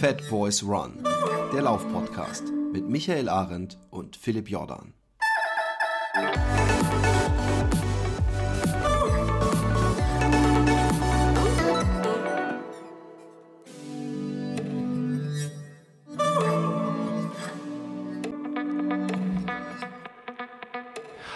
Fat Boys Run, der Laufpodcast mit Michael Arendt und Philipp Jordan.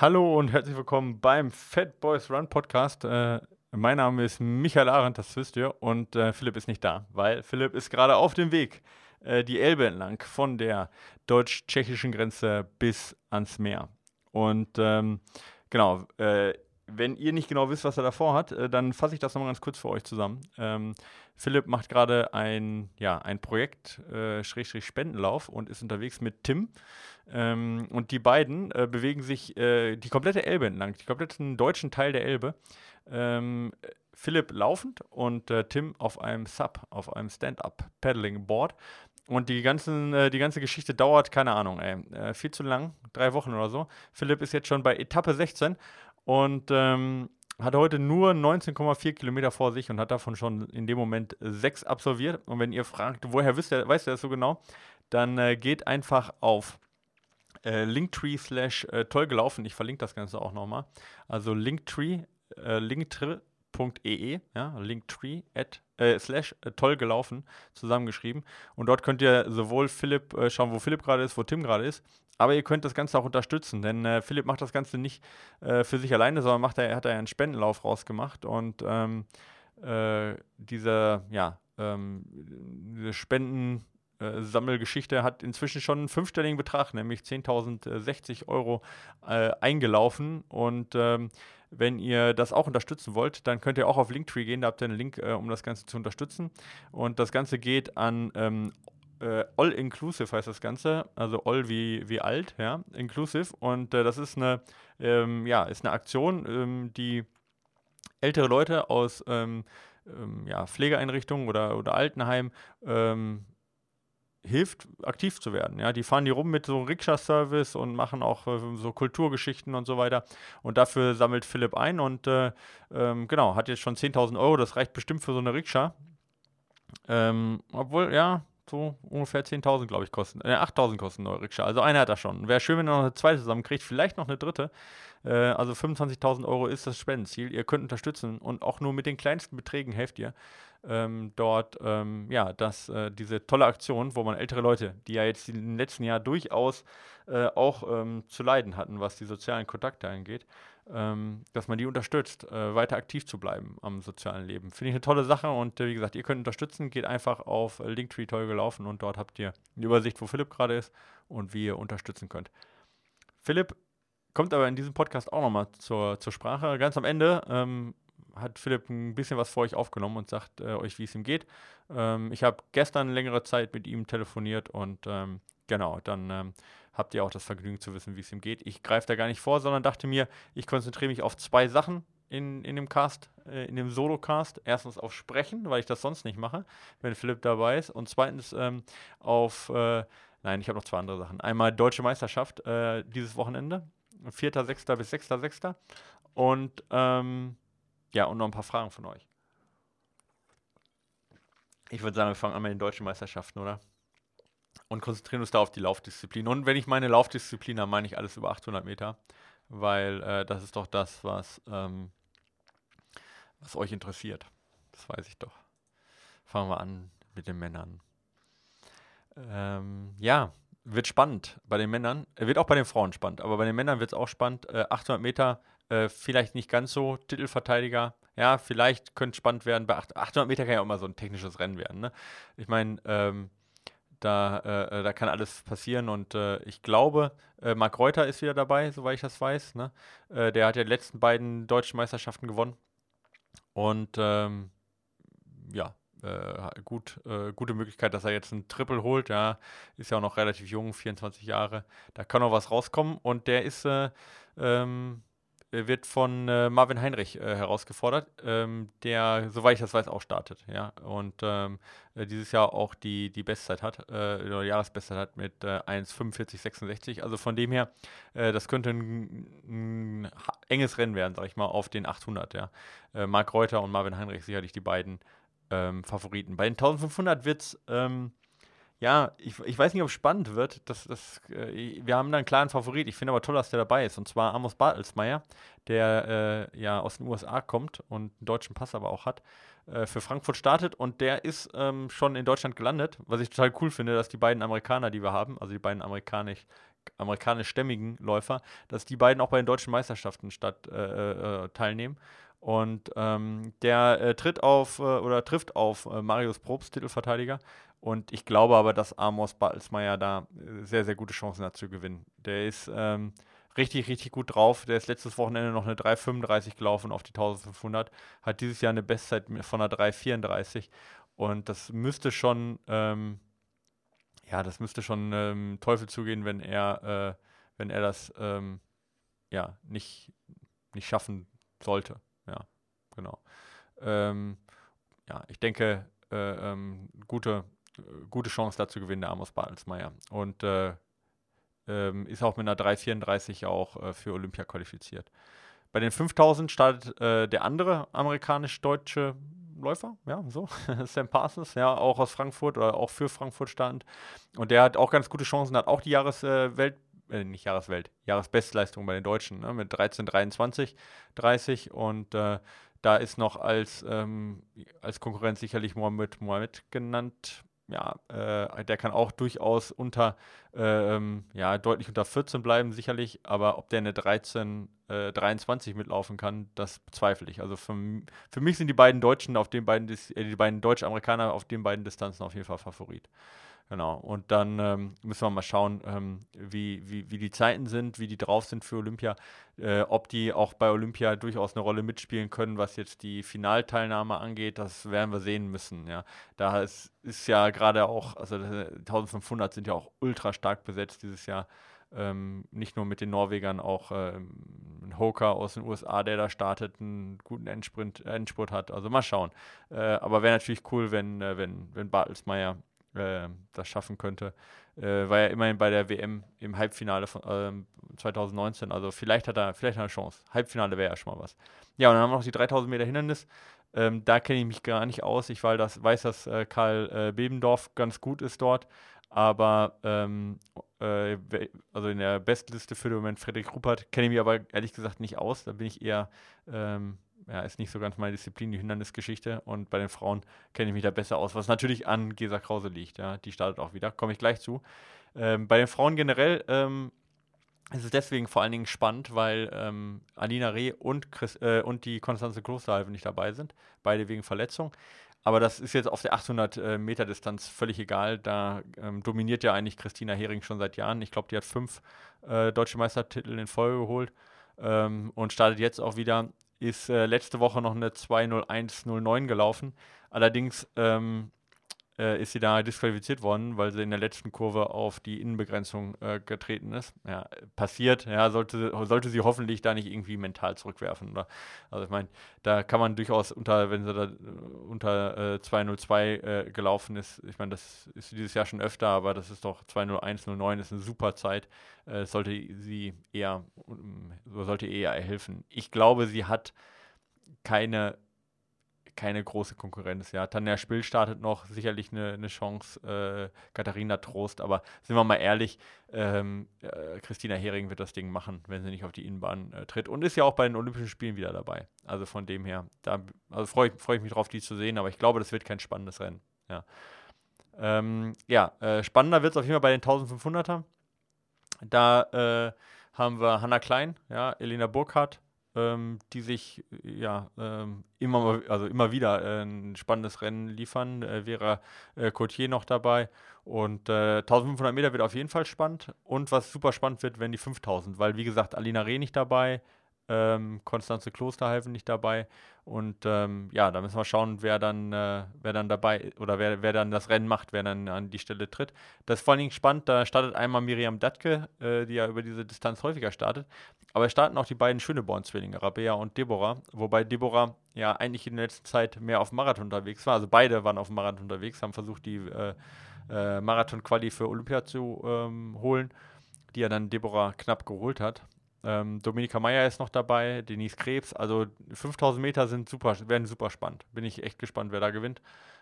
Hallo und herzlich willkommen beim Fat Boys Run Podcast. Äh, mein Name ist Michael Arendt, das wisst ihr, und äh, Philipp ist nicht da, weil Philipp ist gerade auf dem Weg äh, die Elbe entlang von der deutsch-tschechischen Grenze bis ans Meer. Und ähm, genau, äh, wenn ihr nicht genau wisst, was er davor hat, äh, dann fasse ich das nochmal ganz kurz für euch zusammen. Ähm, Philipp macht gerade ein, ja, ein Projekt, äh, Schrägstrich Spendenlauf und ist unterwegs mit Tim. Ähm, und die beiden äh, bewegen sich äh, die komplette Elbe entlang, die kompletten deutschen Teil der Elbe. Ähm, Philipp laufend und äh, Tim auf einem Sub, auf einem Stand-Up-Paddling-Board. Und die, ganzen, äh, die ganze Geschichte dauert, keine Ahnung, ey, äh, viel zu lang, drei Wochen oder so. Philipp ist jetzt schon bei Etappe 16 und ähm, hat heute nur 19,4 Kilometer vor sich und hat davon schon in dem Moment sechs absolviert. Und wenn ihr fragt, woher wisst ihr, weißt ihr das so genau, dann äh, geht einfach auf äh, Linktree slash äh, toll gelaufen. Ich verlinke das Ganze auch nochmal. Also Linktree, äh, linktree.ee, ja, Linktree at, äh, slash äh, toll gelaufen, zusammengeschrieben. Und dort könnt ihr sowohl Philipp äh, schauen, wo Philipp gerade ist, wo Tim gerade ist, aber ihr könnt das Ganze auch unterstützen, denn äh, Philipp macht das Ganze nicht äh, für sich alleine, sondern macht er, hat er einen Spendenlauf rausgemacht und ähm, äh, diese, ja, ähm, diese Spenden äh, Sammelgeschichte hat inzwischen schon einen fünfstelligen Betrag, nämlich 10.060 Euro äh, eingelaufen. Und ähm, wenn ihr das auch unterstützen wollt, dann könnt ihr auch auf Linktree gehen, da habt ihr einen Link, äh, um das Ganze zu unterstützen. Und das Ganze geht an ähm, äh, All Inclusive heißt das Ganze, also All wie, wie alt, ja, Inclusive. Und äh, das ist eine, ähm, ja, ist eine Aktion, ähm, die ältere Leute aus ähm, ähm ja, Pflegeeinrichtungen oder, oder Altenheim ähm, hilft, aktiv zu werden. Ja, die fahren die rum mit so einem Rikscha-Service und machen auch äh, so Kulturgeschichten und so weiter. Und dafür sammelt Philipp ein und äh, ähm, genau, hat jetzt schon 10.000 Euro. Das reicht bestimmt für so eine Rikscha. Ähm, obwohl, ja, so ungefähr 10.000, glaube ich, kosten. Äh, 8.000 kosten neue Rikscha. Also einer hat das schon. Wäre schön, wenn er noch eine zweite zusammenkriegt, vielleicht noch eine dritte. Äh, also 25.000 Euro ist das Spendenziel. Ihr könnt unterstützen und auch nur mit den kleinsten Beträgen helft ihr ähm, dort, ähm, ja, dass äh, diese tolle Aktion, wo man ältere Leute, die ja jetzt im letzten Jahr durchaus äh, auch ähm, zu leiden hatten, was die sozialen Kontakte angeht, ähm, dass man die unterstützt, äh, weiter aktiv zu bleiben am sozialen Leben. Finde ich eine tolle Sache und äh, wie gesagt, ihr könnt unterstützen, geht einfach auf Linktree toll gelaufen und dort habt ihr eine Übersicht, wo Philipp gerade ist und wie ihr unterstützen könnt. Philipp kommt aber in diesem Podcast auch nochmal zur, zur Sprache. Ganz am Ende ähm, hat Philipp ein bisschen was vor euch aufgenommen und sagt äh, euch, wie es ihm geht. Ähm, ich habe gestern längere Zeit mit ihm telefoniert und ähm, genau, dann ähm, habt ihr auch das Vergnügen zu wissen, wie es ihm geht. Ich greife da gar nicht vor, sondern dachte mir, ich konzentriere mich auf zwei Sachen in, in dem Cast, äh, in dem Solo-Cast. Erstens auf Sprechen, weil ich das sonst nicht mache, wenn Philipp dabei ist. Und zweitens ähm, auf, äh, nein, ich habe noch zwei andere Sachen. Einmal Deutsche Meisterschaft äh, dieses Wochenende, 4.6. bis 6.6. Und ähm, ja, und noch ein paar Fragen von euch. Ich würde sagen, wir fangen an mit den deutschen Meisterschaften, oder? Und konzentrieren uns da auf die Laufdisziplin. Und wenn ich meine Laufdisziplin habe, meine ich alles über 800 Meter, weil äh, das ist doch das, was, ähm, was euch interessiert. Das weiß ich doch. Fangen wir an mit den Männern. Ähm, ja, wird spannend bei den Männern. Wird auch bei den Frauen spannend, aber bei den Männern wird es auch spannend. Äh, 800 Meter äh, vielleicht nicht ganz so Titelverteidiger. Ja, vielleicht könnte es spannend werden. Bei 800 Meter kann ja auch mal so ein technisches Rennen werden. Ne? Ich meine, ähm, da, äh, da kann alles passieren und äh, ich glaube, äh, Marc Reuter ist wieder dabei, soweit ich das weiß. Ne? Äh, der hat ja die letzten beiden deutschen Meisterschaften gewonnen. Und ähm, ja, äh, gut, äh, gute Möglichkeit, dass er jetzt ein Triple holt. Ja, ist ja auch noch relativ jung, 24 Jahre. Da kann noch was rauskommen und der ist ähm, äh, wird von äh, Marvin Heinrich äh, herausgefordert, ähm, der, soweit ich das weiß, auch startet. Ja? Und ähm, äh, dieses Jahr auch die, die Bestzeit hat, äh, oder Jahresbestzeit hat mit äh, 1,45,66. Also von dem her, äh, das könnte ein, ein, enges Rennen werden, sag ich mal, auf den 800. Ja? Marc Reuter und Marvin Heinrich sicherlich die beiden ähm, Favoriten. Bei den 1500 wird es Ja, ich, ich weiß nicht, ob es spannend wird. Das, das, äh, wir haben da einen klaren Favorit. Ich finde aber toll, dass der dabei ist. Und zwar Amos Bartelsmeier, der äh, ja aus den USA kommt und einen deutschen Pass aber auch hat, äh, für Frankfurt startet. Und der ist ähm, schon in Deutschland gelandet. Was ich total cool finde, dass die beiden Amerikaner, die wir haben, also die beiden amerikanisch, amerikanischstämmigen Läufer, dass die beiden auch bei den deutschen Meisterschaften statt, äh, äh teilnehmen. Und ähm, der äh, tritt auf äh, oder trifft auf äh, Marius Probst, Titelverteidiger. Und ich glaube aber, dass Amos Balsmeier da äh, sehr, sehr gute Chancen hat zu gewinnen. Der ist ähm, richtig, richtig gut drauf. Der ist letztes Wochenende noch eine 3,35 gelaufen auf die 1500. Hat dieses Jahr eine Bestzeit von einer 3,34. Und das müsste schon, ähm, ja, das müsste schon ähm, Teufel zugehen, wenn er, äh, wenn er das ähm, ja, nicht, nicht schaffen sollte genau. Ähm, ja, ich denke, äh, ähm, gute, gute Chance dazu gewinnen der Amos Bartelsmeier. Und äh, ähm, ist auch mit einer 3,34 auch äh, für Olympia qualifiziert. Bei den 5000 startet äh, der andere amerikanisch-deutsche Läufer, ja, so, Sam Parsons, ja, auch aus Frankfurt oder auch für Frankfurt stand. Und der hat auch ganz gute Chancen, hat auch die Jahreswelt, äh, nicht Jahreswelt, Jahresbestleistung bei den Deutschen, ne, mit 13,23, 30 und äh, da ist noch als, ähm, als Konkurrenz sicherlich Mohamed Mohamed genannt. Ja, äh, der kann auch durchaus unter, äh, ähm, ja, deutlich unter 14 bleiben, sicherlich. Aber ob der eine 13, äh, 23 mitlaufen kann, das bezweifle ich. Also für, für mich sind die beiden Deutschen auf den beiden, äh, die beiden Deutsch-Amerikaner auf den beiden Distanzen auf jeden Fall Favorit. Genau. Und dann ähm, müssen wir mal schauen, ähm, wie, wie, wie die Zeiten sind, wie die drauf sind für Olympia, äh, ob die auch bei Olympia durchaus eine Rolle mitspielen können, was jetzt die Finalteilnahme angeht. Das werden wir sehen müssen. Ja. Da ist, ist ja gerade auch, also 1500 sind ja auch ultra stark besetzt dieses Jahr. Ähm, nicht nur mit den Norwegern, auch ähm, ein Hoker aus den USA, der da startet, einen guten Endsprint, Endspurt hat. Also mal schauen. Äh, aber wäre natürlich cool, wenn, äh, wenn, wenn Bartelsmeier äh, das schaffen könnte. Äh, war ja immerhin bei der WM im Halbfinale von ähm, 2019. Also vielleicht hat er vielleicht hat er eine Chance. Halbfinale wäre ja schon mal was. Ja, und dann haben wir noch die 3000 Meter Hindernis. Ähm, da kenne ich mich gar nicht aus. Ich weil das, weiß, dass äh, Karl äh, Bebendorf ganz gut ist dort. Aber ähm, äh, also in der Bestliste für den Moment Frederik Ruppert kenne ich mich aber ehrlich gesagt nicht aus. Da bin ich eher ähm, ja, ist nicht so ganz meine Disziplin, die Hindernisgeschichte. Und bei den Frauen kenne ich mich da besser aus, was natürlich an Gesa Krause liegt. Ja, die startet auch wieder, komme ich gleich zu. Ähm, bei den Frauen generell ähm, ist es deswegen vor allen Dingen spannend, weil ähm, Alina Reh und, Chris, äh, und die Konstanze Klosterhalve nicht dabei sind, beide wegen Verletzung. Aber das ist jetzt auf der 800 äh, völlig egal. Da ähm, dominiert ja eigentlich Christina Hering schon seit Jahren. Ich glaube, die hat fünf äh, deutsche Meistertitel in Folge geholt ähm, und startet jetzt auch wieder ist äh, letzte Woche noch eine 20109 gelaufen. Allerdings ähm, äh, ist sie da disqualifiziert worden, weil sie in der letzten Kurve auf die Innenbegrenzung äh, getreten ist. Ja, passiert, ja, sollte, sollte sie hoffentlich da nicht irgendwie mental zurückwerfen. Oder? Also ich meine, da kann man durchaus unter, wenn sie da unter äh, 202 äh, gelaufen ist, ich meine, das ist dieses Jahr schon öfter, aber das ist doch 20109 ist eine super Zeit. Äh, sollte sie eher, sollte eher helfen. Ich glaube, sie hat keine keine große Konkurrenz. Ja, Tanja Spill startet noch, sicherlich eine, eine Chance. Äh, Katharina Trost, aber sind wir mal ehrlich, ähm, äh, Christina Hering wird das Ding machen, wenn sie nicht auf die Innenbahn äh, tritt und ist ja auch bei den Olympischen Spielen wieder dabei. Also von dem her, da also freue freu ich mich drauf, die zu sehen, aber ich glaube, das wird kein spannendes Rennen. Ja, ähm, ja äh, spannender wird es auf jeden Fall bei den 1500er. Da äh, haben wir Hanna Klein, ja, Elena Burkhardt, ähm, die sich ja ähm, immer, also immer wieder äh, ein spannendes Rennen liefern. Äh, wäre äh, Cotier noch dabei. Und äh, 1500 Meter wird auf jeden Fall spannend. Und was super spannend wird, wenn die 5000, weil wie gesagt, Alina Reh nicht dabei, ähm, Konstanze Klosterhalfen nicht dabei. Und ähm, ja, da müssen wir schauen, wer dann, äh, wer dann dabei oder wer, wer dann das Rennen macht, wer dann an die Stelle tritt. Das ist vor allen Dingen spannend, da startet einmal Miriam Datke, äh, die ja über diese Distanz häufiger startet. Aber es starten auch die beiden Schöneborn-Zwillinge, Rabea und Deborah, wobei Deborah ja eigentlich in der letzten Zeit mehr auf Marathon unterwegs war. Also beide waren auf dem Marathon unterwegs, haben versucht, die äh, äh, Marathon-Quali für Olympia zu ähm, holen, die ja dann Deborah knapp geholt hat. Ähm, Dominika Meyer ist noch dabei, Denise Krebs. Also 5000 Meter sind super, werden super spannend. Bin ich echt gespannt, wer da gewinnt.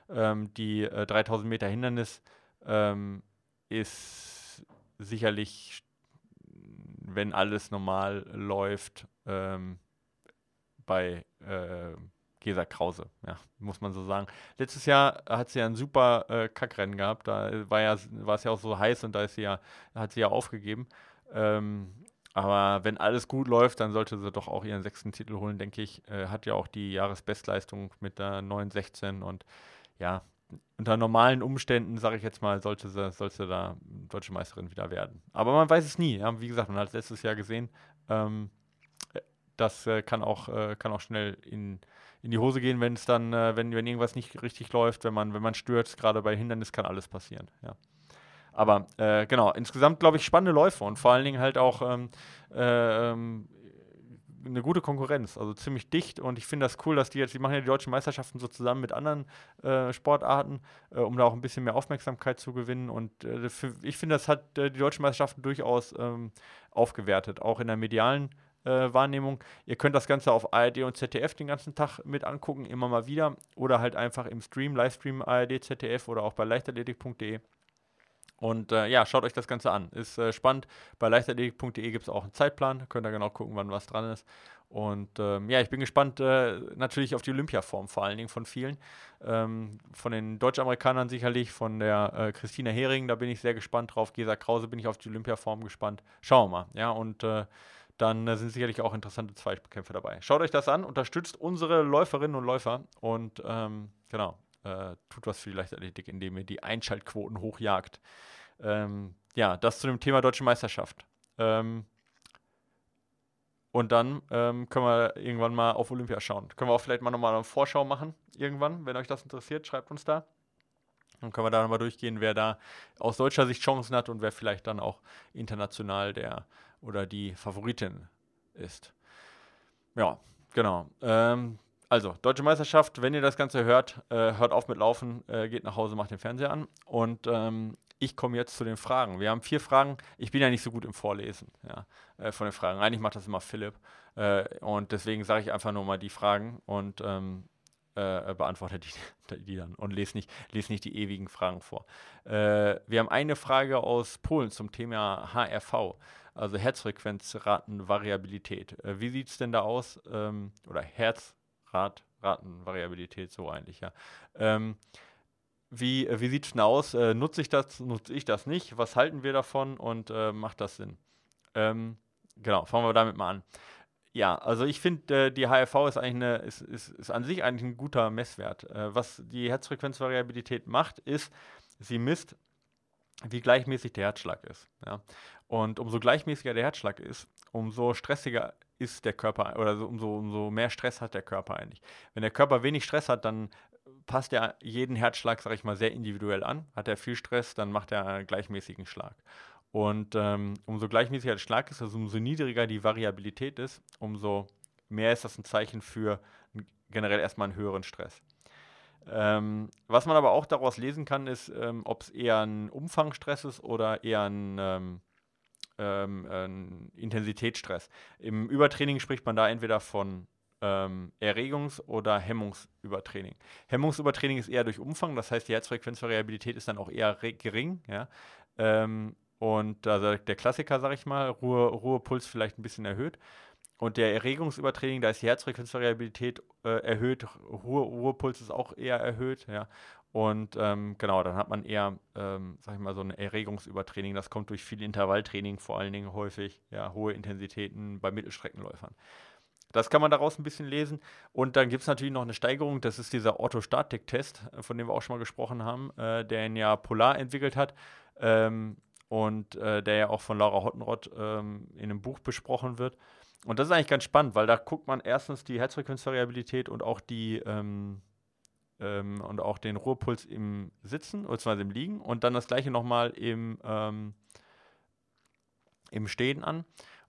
Ähm, die äh, 3000 Meter Hindernis ähm, ist sicherlich, wenn alles normal läuft, ähm, bei äh, Gesa Krause, ja, muss man so sagen. Letztes Jahr hat sie ja ein super äh, Kackrennen gehabt, da war ja, war es ja auch so heiß und da ist sie ja, hat sie ja aufgegeben. Ähm, aber wenn alles gut läuft, dann sollte sie doch auch ihren sechsten Titel holen, denke ich. Äh, hat ja auch die Jahresbestleistung mit der 9.16 und ja, unter normalen Umständen, sage ich jetzt mal, sollte sie, sollte sie da deutsche Meisterin wieder werden. Aber man weiß es nie. Ja? Wie gesagt, man hat es letztes Jahr gesehen. Ähm, das äh, kann, auch, äh, kann auch schnell in, in die Hose gehen, wenn es dann, äh, wenn, wenn irgendwas nicht richtig läuft, wenn man, wenn man stürzt, gerade bei Hindernis kann alles passieren. Ja. Aber äh, genau, insgesamt glaube ich spannende Läufe und vor allen Dingen halt auch ähm, äh, ähm, eine gute Konkurrenz, also ziemlich dicht und ich finde das cool, dass die jetzt, die machen ja die deutschen Meisterschaften so zusammen mit anderen äh, Sportarten, äh, um da auch ein bisschen mehr Aufmerksamkeit zu gewinnen und äh, für, ich finde, das hat äh, die deutschen Meisterschaften durchaus ähm, aufgewertet, auch in der medialen äh, Wahrnehmung. Ihr könnt das Ganze auf ARD und ZDF den ganzen Tag mit angucken, immer mal wieder oder halt einfach im Stream, Livestream ARD, ZDF oder auch bei leichtathletik.de. Und äh, ja, schaut euch das Ganze an. Ist äh, spannend. Bei leichtathletik.de gibt es auch einen Zeitplan. Könnt ihr genau gucken, wann was dran ist. Und ähm, ja, ich bin gespannt äh, natürlich auf die Olympiaform, vor allen Dingen von vielen. Ähm, von den Deutschamerikanern sicherlich, von der äh, Christina Hering, da bin ich sehr gespannt drauf. Gesa Krause bin ich auf die Olympiaform gespannt. Schauen wir mal. Ja, und äh, dann äh, sind sicherlich auch interessante Zweikämpfe dabei. Schaut euch das an, unterstützt unsere Läuferinnen und Läufer und ähm, genau, äh, tut was für die Leichtathletik, indem ihr die Einschaltquoten hochjagt. Ähm, ja, das zu dem Thema Deutsche Meisterschaft. Ähm, und dann ähm, können wir irgendwann mal auf Olympia schauen. Können wir auch vielleicht mal nochmal eine Vorschau machen, irgendwann, wenn euch das interessiert, schreibt uns da. Dann können wir da nochmal durchgehen, wer da aus deutscher Sicht Chancen hat und wer vielleicht dann auch international der oder die Favoritin ist. Ja, genau. Ähm, also, Deutsche Meisterschaft, wenn ihr das Ganze hört, äh, hört auf mit Laufen, äh, geht nach Hause, macht den Fernseher an. Und ähm, ich komme jetzt zu den Fragen. Wir haben vier Fragen. Ich bin ja nicht so gut im Vorlesen ja, äh, von den Fragen. Eigentlich macht das immer Philipp. Äh, und deswegen sage ich einfach nur mal die Fragen und ähm, äh, beantworte die, die, dann und lese nicht, lese nicht die ewigen Fragen vor. Äh, wir haben eine Frage aus Polen zum Thema HRV, also Herzfrequenzratenvariabilität. Wie sieht es denn da aus? Ähm, oder Herzratenvariabilität, so eigentlich, ja. Ähm, wie, äh, wie sieht es denn aus? Äh, nutze ich das, nutze ich das nicht? Was halten wir davon und äh, macht das Sinn? Ähm, genau, fangen wir damit mal an. Ja, also ich finde, äh, die HRV ist eigentlich eine, ist, ist, ist an sich eigentlich ein guter Messwert. Äh, was die Herzfrequenzvariabilität macht, ist, sie misst, wie gleichmäßig der Herzschlag ist. Ja? Und umso gleichmäßiger der Herzschlag ist, umso stressiger ist der Körper oder so, umso, umso mehr Stress hat der Körper eigentlich. Wenn der Körper wenig Stress hat, dann passt er jeden Herzschlag, sage ich mal, sehr individuell an. Hat er viel Stress, dann macht er einen gleichmäßigen Schlag. Und ähm, umso gleichmäßiger der Schlag ist, also umso niedriger die Variabilität ist, umso mehr ist das ein Zeichen für generell erstmal einen höheren Stress. Ähm, was man aber auch daraus lesen kann, ist, ähm, ob es eher ein Umfangstress ist oder eher ein, ähm, ähm ein Intensitätsstress. Im Übertraining spricht man da entweder von ähm, Erregungs- oder Hemmungsübertraining. Hemmungsübertraining ist eher durch Umfang, das heißt, die Herzfrequenzvariabilität ist dann auch eher gering. Ja? Ähm, und also der Klassiker, sag ich mal, Ruhe, Ruhepuls vielleicht ein bisschen erhöht. Und der Erregungsübertraining, da ist die Herzfrequenzvariabilität äh, erhöht, Ruhe, Ruhepuls ist auch eher erhöht, ja. Und ähm, genau, dann hat man eher, ähm, sag ich mal, so ein Erregungsübertraining. Das kommt durch viel Intervalltraining vor allen Dingen häufig, ja, hohe Intensitäten bei Mittelstreckenläufern. Das kann man daraus ein bisschen lesen. Und dann gibt es natürlich noch eine Steigerung, das ist dieser Orthostatik-Test, von dem wir auch schon mal gesprochen haben, äh, der ihn ja Polar entwickelt hat ähm, und äh, der ja auch von Laura Hottenrott ähm, in einem Buch besprochen wird. Und das ist eigentlich ganz spannend, weil da guckt man erstens die Herzfrequenzvariabilität und auch die ähm, ähm und auch den Ruhepuls im Sitzen, beziehungsweise im Liegen und dann das gleiche nochmal im, ähm, im Stehen an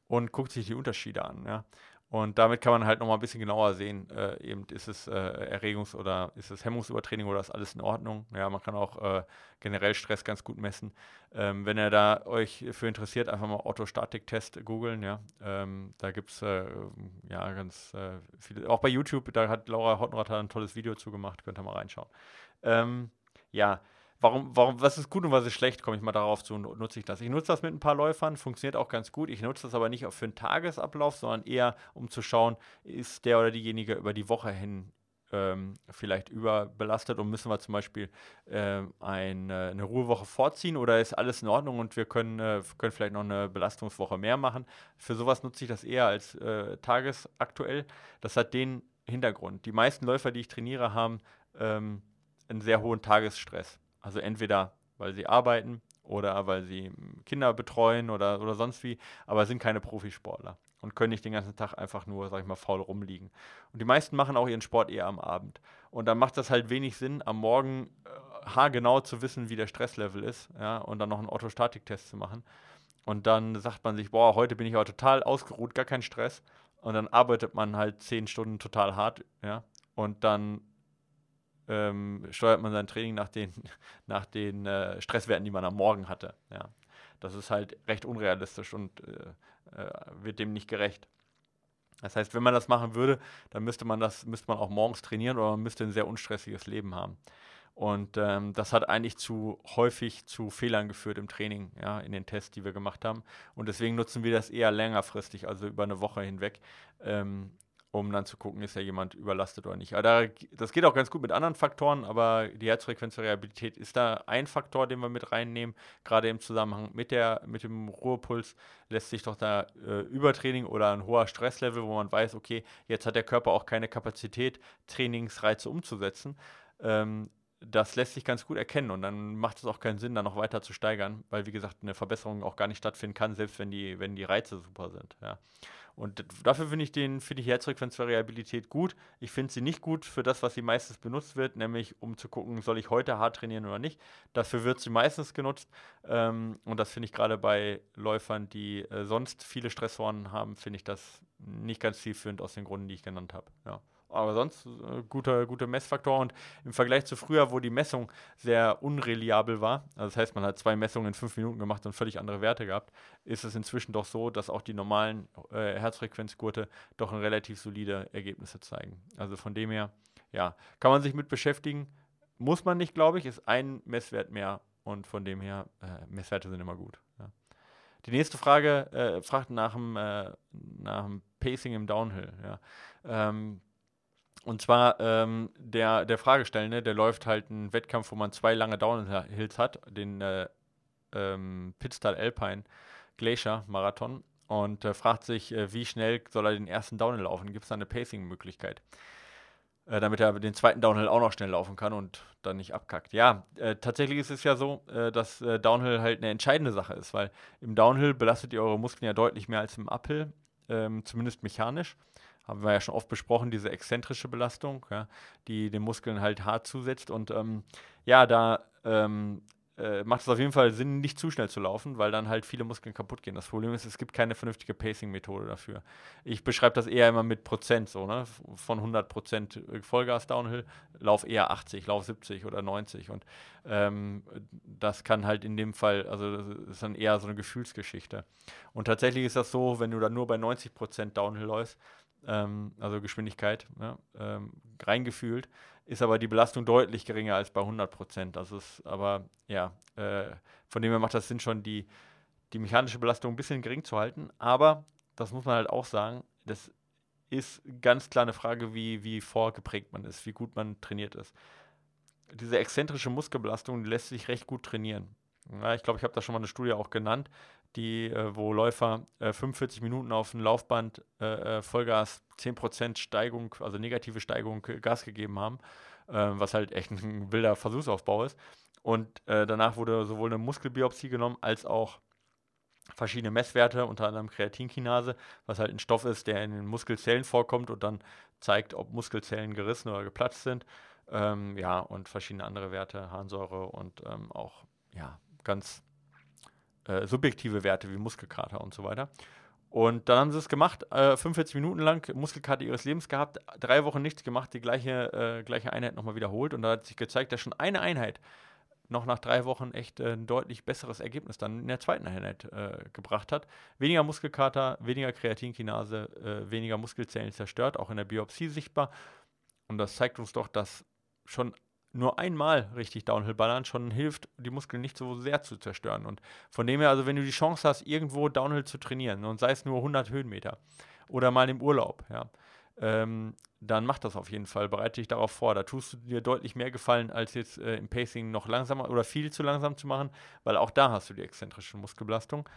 und guckt sich die Unterschiede an. Ja. Und damit kann man halt nochmal ein bisschen genauer sehen, äh, eben ist es äh, Erregungs- oder ist es Hemmungsübertraining oder ist alles in Ordnung. Ja, man kann auch äh, generell Stress ganz gut messen. Ähm, wenn ihr da euch für interessiert, einfach mal Orthostatik-Test googeln. Ja, ähm, da gibt es äh, ja ganz äh, viele, auch bei YouTube, da hat Laura Hottenrath ein tolles Video zu gemacht, könnt ihr mal reinschauen. Ähm, ja, warum, warum, was ist gut und was ist schlecht, komme ich mal darauf zu, nutze ich das. Ich nutze das mit ein paar Läufern, funktioniert auch ganz gut. Ich nutze das aber nicht für einen Tagesablauf, sondern eher, um zu schauen, ist der oder diejenige über die Woche hin ähm, vielleicht überbelastet und müssen wir zum Beispiel äh, eine, eine Ruhewoche vorziehen oder ist alles in Ordnung und wir können, äh, können vielleicht noch eine Belastungswoche mehr machen. Für sowas nutze ich das eher als äh, tagesaktuell. Das hat den Hintergrund. Die meisten Läufer, die ich trainiere, haben ähm, einen sehr hohen Tagesstress. Also entweder weil sie arbeiten oder weil sie Kinder betreuen oder, oder sonst wie, aber sind keine Profisportler und können nicht den ganzen Tag einfach nur, sag ich mal, faul rumliegen. Und die meisten machen auch ihren Sport eher am Abend. Und dann macht das halt wenig Sinn, am Morgen äh, haargenau zu wissen, wie der Stresslevel ist, ja, und dann noch einen Orthostatiktest zu machen. Und dann sagt man sich, boah, heute bin ich aber total ausgeruht, gar kein Stress. Und dann arbeitet man halt zehn Stunden total hart, ja. Und dann ähm, steuert man sein Training nach den, nach den äh, Stresswerten, die man am Morgen hatte. Ja. Das ist halt recht unrealistisch und äh, äh, wird dem nicht gerecht. Das heißt, wenn man das machen würde, dann müsste man das, müsste man auch morgens trainieren oder man müsste ein sehr unstressiges Leben haben. Und ähm, das hat eigentlich zu häufig zu Fehlern geführt im Training, ja, in den Tests, die wir gemacht haben. Und deswegen nutzen wir das eher längerfristig, also über eine Woche hinweg, ähm, um dann zu gucken, ist ja jemand überlastet oder nicht. Aber da, das geht auch ganz gut mit anderen Faktoren, aber die Herzfrequenzvariabilität ist da ein Faktor, den wir mit reinnehmen. Gerade im Zusammenhang mit, der, mit dem Ruhepuls lässt sich doch da äh, Übertraining oder ein hoher Stresslevel, wo man weiß, okay, jetzt hat der Körper auch keine Kapazität, Trainingsreize umzusetzen. Ähm, das lässt sich ganz gut erkennen und dann macht es auch keinen Sinn, da noch weiter zu steigern, weil wie gesagt eine Verbesserung auch gar nicht stattfinden kann, selbst wenn die, wenn die Reize super sind. Ja. Und dafür finde ich den, finde ich Herzfrequenzvariabilität gut. Ich finde sie nicht gut für das, was sie meistens benutzt wird, nämlich um zu gucken, soll ich heute hart trainieren oder nicht. Dafür wird sie meistens genutzt. Ähm, und das finde ich gerade bei Läufern, die äh, sonst viele Stressoren haben, finde ich das nicht ganz zielführend aus den Gründen, die ich genannt habe. Ja aber sonst äh, guter, guter Messfaktor. Und im Vergleich zu früher, wo die Messung sehr unreliabel war, also das heißt, man hat zwei Messungen in fünf Minuten gemacht und völlig andere Werte gehabt, ist es inzwischen doch so, dass auch die normalen äh, Herzfrequenzgurte doch relativ solide Ergebnisse zeigen. Also von dem her, ja, kann man sich mit beschäftigen. Muss man nicht, glaube ich, ist ein Messwert mehr und von dem her, äh, Messwerte sind immer gut. Ja. Die nächste Frage äh, fragt nach dem, äh, Pacing im Downhill. Ja. Ähm, und zwar ähm, der, der Fragestellende, der läuft halt einen Wettkampf, wo man zwei lange Downhills hat, den äh, ähm, Pitztal Alpine Glacier Marathon und äh, fragt sich, äh, wie schnell soll er den ersten Downhill laufen? Gibt es da eine Pacing-Möglichkeit? Äh, damit er den zweiten Downhill auch noch schnell laufen kann und dann nicht abkackt. Ja, äh, tatsächlich ist es ja so, äh, dass Downhill halt eine entscheidende Sache ist, weil im Downhill belastet ihr eure Muskeln ja deutlich mehr als im Uphill, ähm, zumindest mechanisch haben wir ja schon oft besprochen, diese exzentrische Belastung, ja, die den Muskeln halt hart zusetzt. Und ähm, ja, da ähm, äh, macht es auf jeden Fall Sinn, nicht zu schnell zu laufen, weil dann halt viele Muskeln kaputt gehen. Das Problem ist, es gibt keine vernünftige Pacing-Methode dafür. Ich beschreibe das eher immer mit Prozent, so, ne? Von 100 Prozent Vollgas Downhill, lauf eher 80, lauf 70 oder 90. Und ähm, das kann halt in dem Fall, also das ist dann eher so eine Gefühlsgeschichte. Und tatsächlich ist das so, wenn du dann nur bei 90 Prozent Downhill läufst, ähm, also Geschwindigkeit, ja, ähm, reingefühlt, ist aber die Belastung deutlich geringer als bei 100 Prozent. Das ist aber, ja, äh, von dem her macht das Sinn schon, die, die mechanische Belastung ein bisschen gering zu halten. Aber, das muss man halt auch sagen, das ist ganz klar eine Frage, wie, wie vorgeprägt man ist, wie gut man trainiert ist. Diese exzentrische Muskelbelastung lässt sich recht gut trainieren. Ja, ich glaube, ich habe da schon mal eine Studie auch genannt die, äh, wo Läufer äh, 45 Minuten auf dem Laufband äh, äh Vollgas 10% Steigung, also negative Steigung äh, Gas gegeben haben, äh, was halt echt ein wilder Versuchsaufbau ist. Und danach wurde sowohl eine Muskelbiopsie genommen als auch verschiedene Messwerte, unter anderem Kreatinkinase, was halt ein Stoff ist, der in den Muskelzellen vorkommt und dann zeigt, ob Muskelzellen gerissen oder geplatzt sind. Ähm, ja, und verschiedene andere Werte, Harnsäure und ähm, auch ja, ganz äh, subjektive Werte wie Muskelkater und so weiter. Und dann haben sie es gemacht, äh, 45 Minuten lang Muskelkater ihres Lebens gehabt, drei Wochen nichts gemacht, die gleiche, äh, gleiche Einheit nochmal wiederholt. Und da hat sich gezeigt, dass schon eine Einheit noch nach drei Wochen echt äh, ein deutlich besseres Ergebnis dann in der zweiten Einheit äh, gebracht hat. Weniger Muskelkater, weniger Kreatinkinase, äh, weniger Muskelzellen zerstört, auch in der Biopsie sichtbar. Und das zeigt uns doch, dass schon nur einmal richtig Downhill ballern schon hilft, die Muskeln nicht so sehr zu zerstören. Und von dem her, also wenn du die Chance hast, irgendwo Downhill zu trainieren, und sei es nur 100 Höhenmeter oder mal im Urlaub, ja, ähm, dann mach das auf jeden Fall. Bereite dich darauf vor. Da tust du dir deutlich mehr Gefallen, als jetzt äh, im Pacing noch langsamer oder viel zu langsam zu machen, weil auch da hast du die exzentrische Muskelbelastung.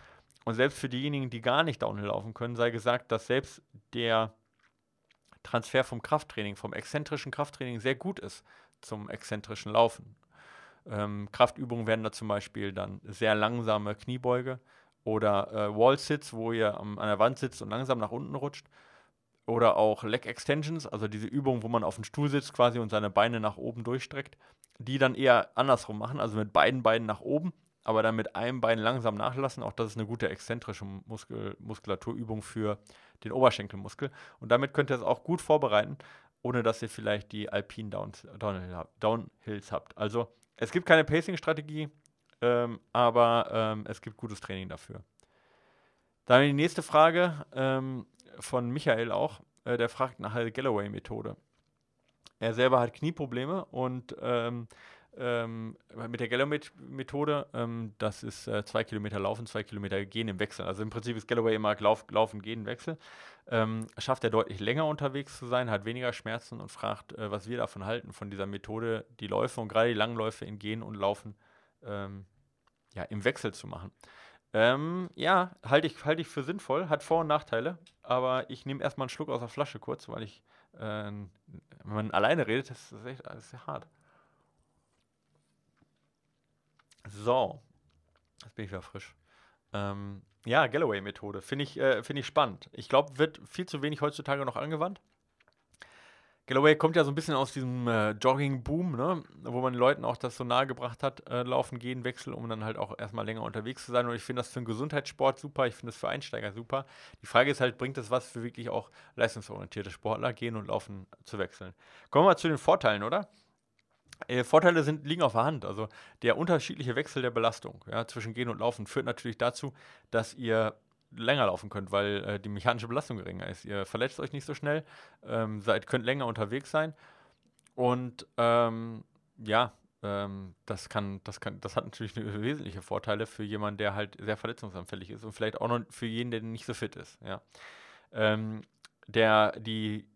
Und selbst für diejenigen, die gar nicht Downhill laufen können, sei gesagt, dass selbst der Transfer vom Krafttraining, vom exzentrischen Krafttraining sehr gut ist zum exzentrischen Laufen. Ähm, Kraftübungen werden da zum Beispiel dann sehr langsame Kniebeuge oder äh, Wall-Sits, wo ihr an der Wand sitzt und langsam nach unten rutscht. Oder auch Leg Extensions, also diese Übung, wo man auf dem Stuhl sitzt quasi und seine Beine nach oben durchstreckt, die dann eher andersrum machen, also mit beiden Beinen nach oben, aber dann mit einem Bein langsam nachlassen. Auch das ist eine gute exzentrische Muskel Muskulaturübung für den Oberschenkelmuskel. Und damit könnt ihr es auch gut vorbereiten, ohne dass ihr vielleicht die Alpine Downs, Downhill, Downhills habt. Also es gibt keine Pacing-Strategie, ähm, aber ähm, es gibt gutes Training dafür. Dann die nächste Frage. Ähm, von Michael auch, äh, der fragt nach der Galloway-Methode. Er selber hat Knieprobleme und ähm, mit der Galloway-Methode, ähm, das ist äh, zwei Kilometer laufen, zwei Kilometer gehen im Wechsel. Also im Prinzip ist Galloway immer Lauf, Laufen, Gehen, Wechsel. Ähm, schafft er deutlich länger unterwegs zu sein, hat weniger Schmerzen und fragt, äh, was wir davon halten, von dieser Methode, die Läufe und gerade die Langläufe in Gehen und Laufen ähm, ja, im Wechsel zu machen. Ähm, ja, halte ich, halt ich für sinnvoll, hat Vor- und Nachteile, aber ich nehme erstmal einen Schluck aus der Flasche kurz, weil ich, äh, wenn man alleine redet, das ist echt das ist hart. So, jetzt bin ich wieder frisch. Ähm, ja, Galloway-Methode, finde ich, äh, find ich spannend. Ich glaube, wird viel zu wenig heutzutage noch angewandt. Galloway kommt ja so ein bisschen aus diesem äh, Jogging-Boom, ne? wo man Leuten auch das so nahegebracht hat, äh, Laufen, Gehen, Wechsel, um dann halt auch erstmal länger unterwegs zu sein. Und ich finde das für einen Gesundheitssport super, ich finde das für Einsteiger super. Die Frage ist halt, bringt das was für wirklich auch leistungsorientierte Sportler, Gehen und Laufen zu wechseln? Kommen wir mal zu den Vorteilen, oder? Äh, Vorteile sind, liegen auf der Hand. Also der unterschiedliche Wechsel der Belastung ja, zwischen Gehen und Laufen führt natürlich dazu, dass ihr länger laufen könnt, weil äh, die mechanische Belastung geringer ist. Ihr verletzt euch nicht so schnell, ähm, seid, könnt länger unterwegs sein und ähm, ja, ähm, das kann, das kann, das hat natürlich wesentliche Vorteile für jemanden, der halt sehr verletzungsanfällig ist und vielleicht auch noch für jeden, der nicht so fit ist. Ja. Ähm, der, die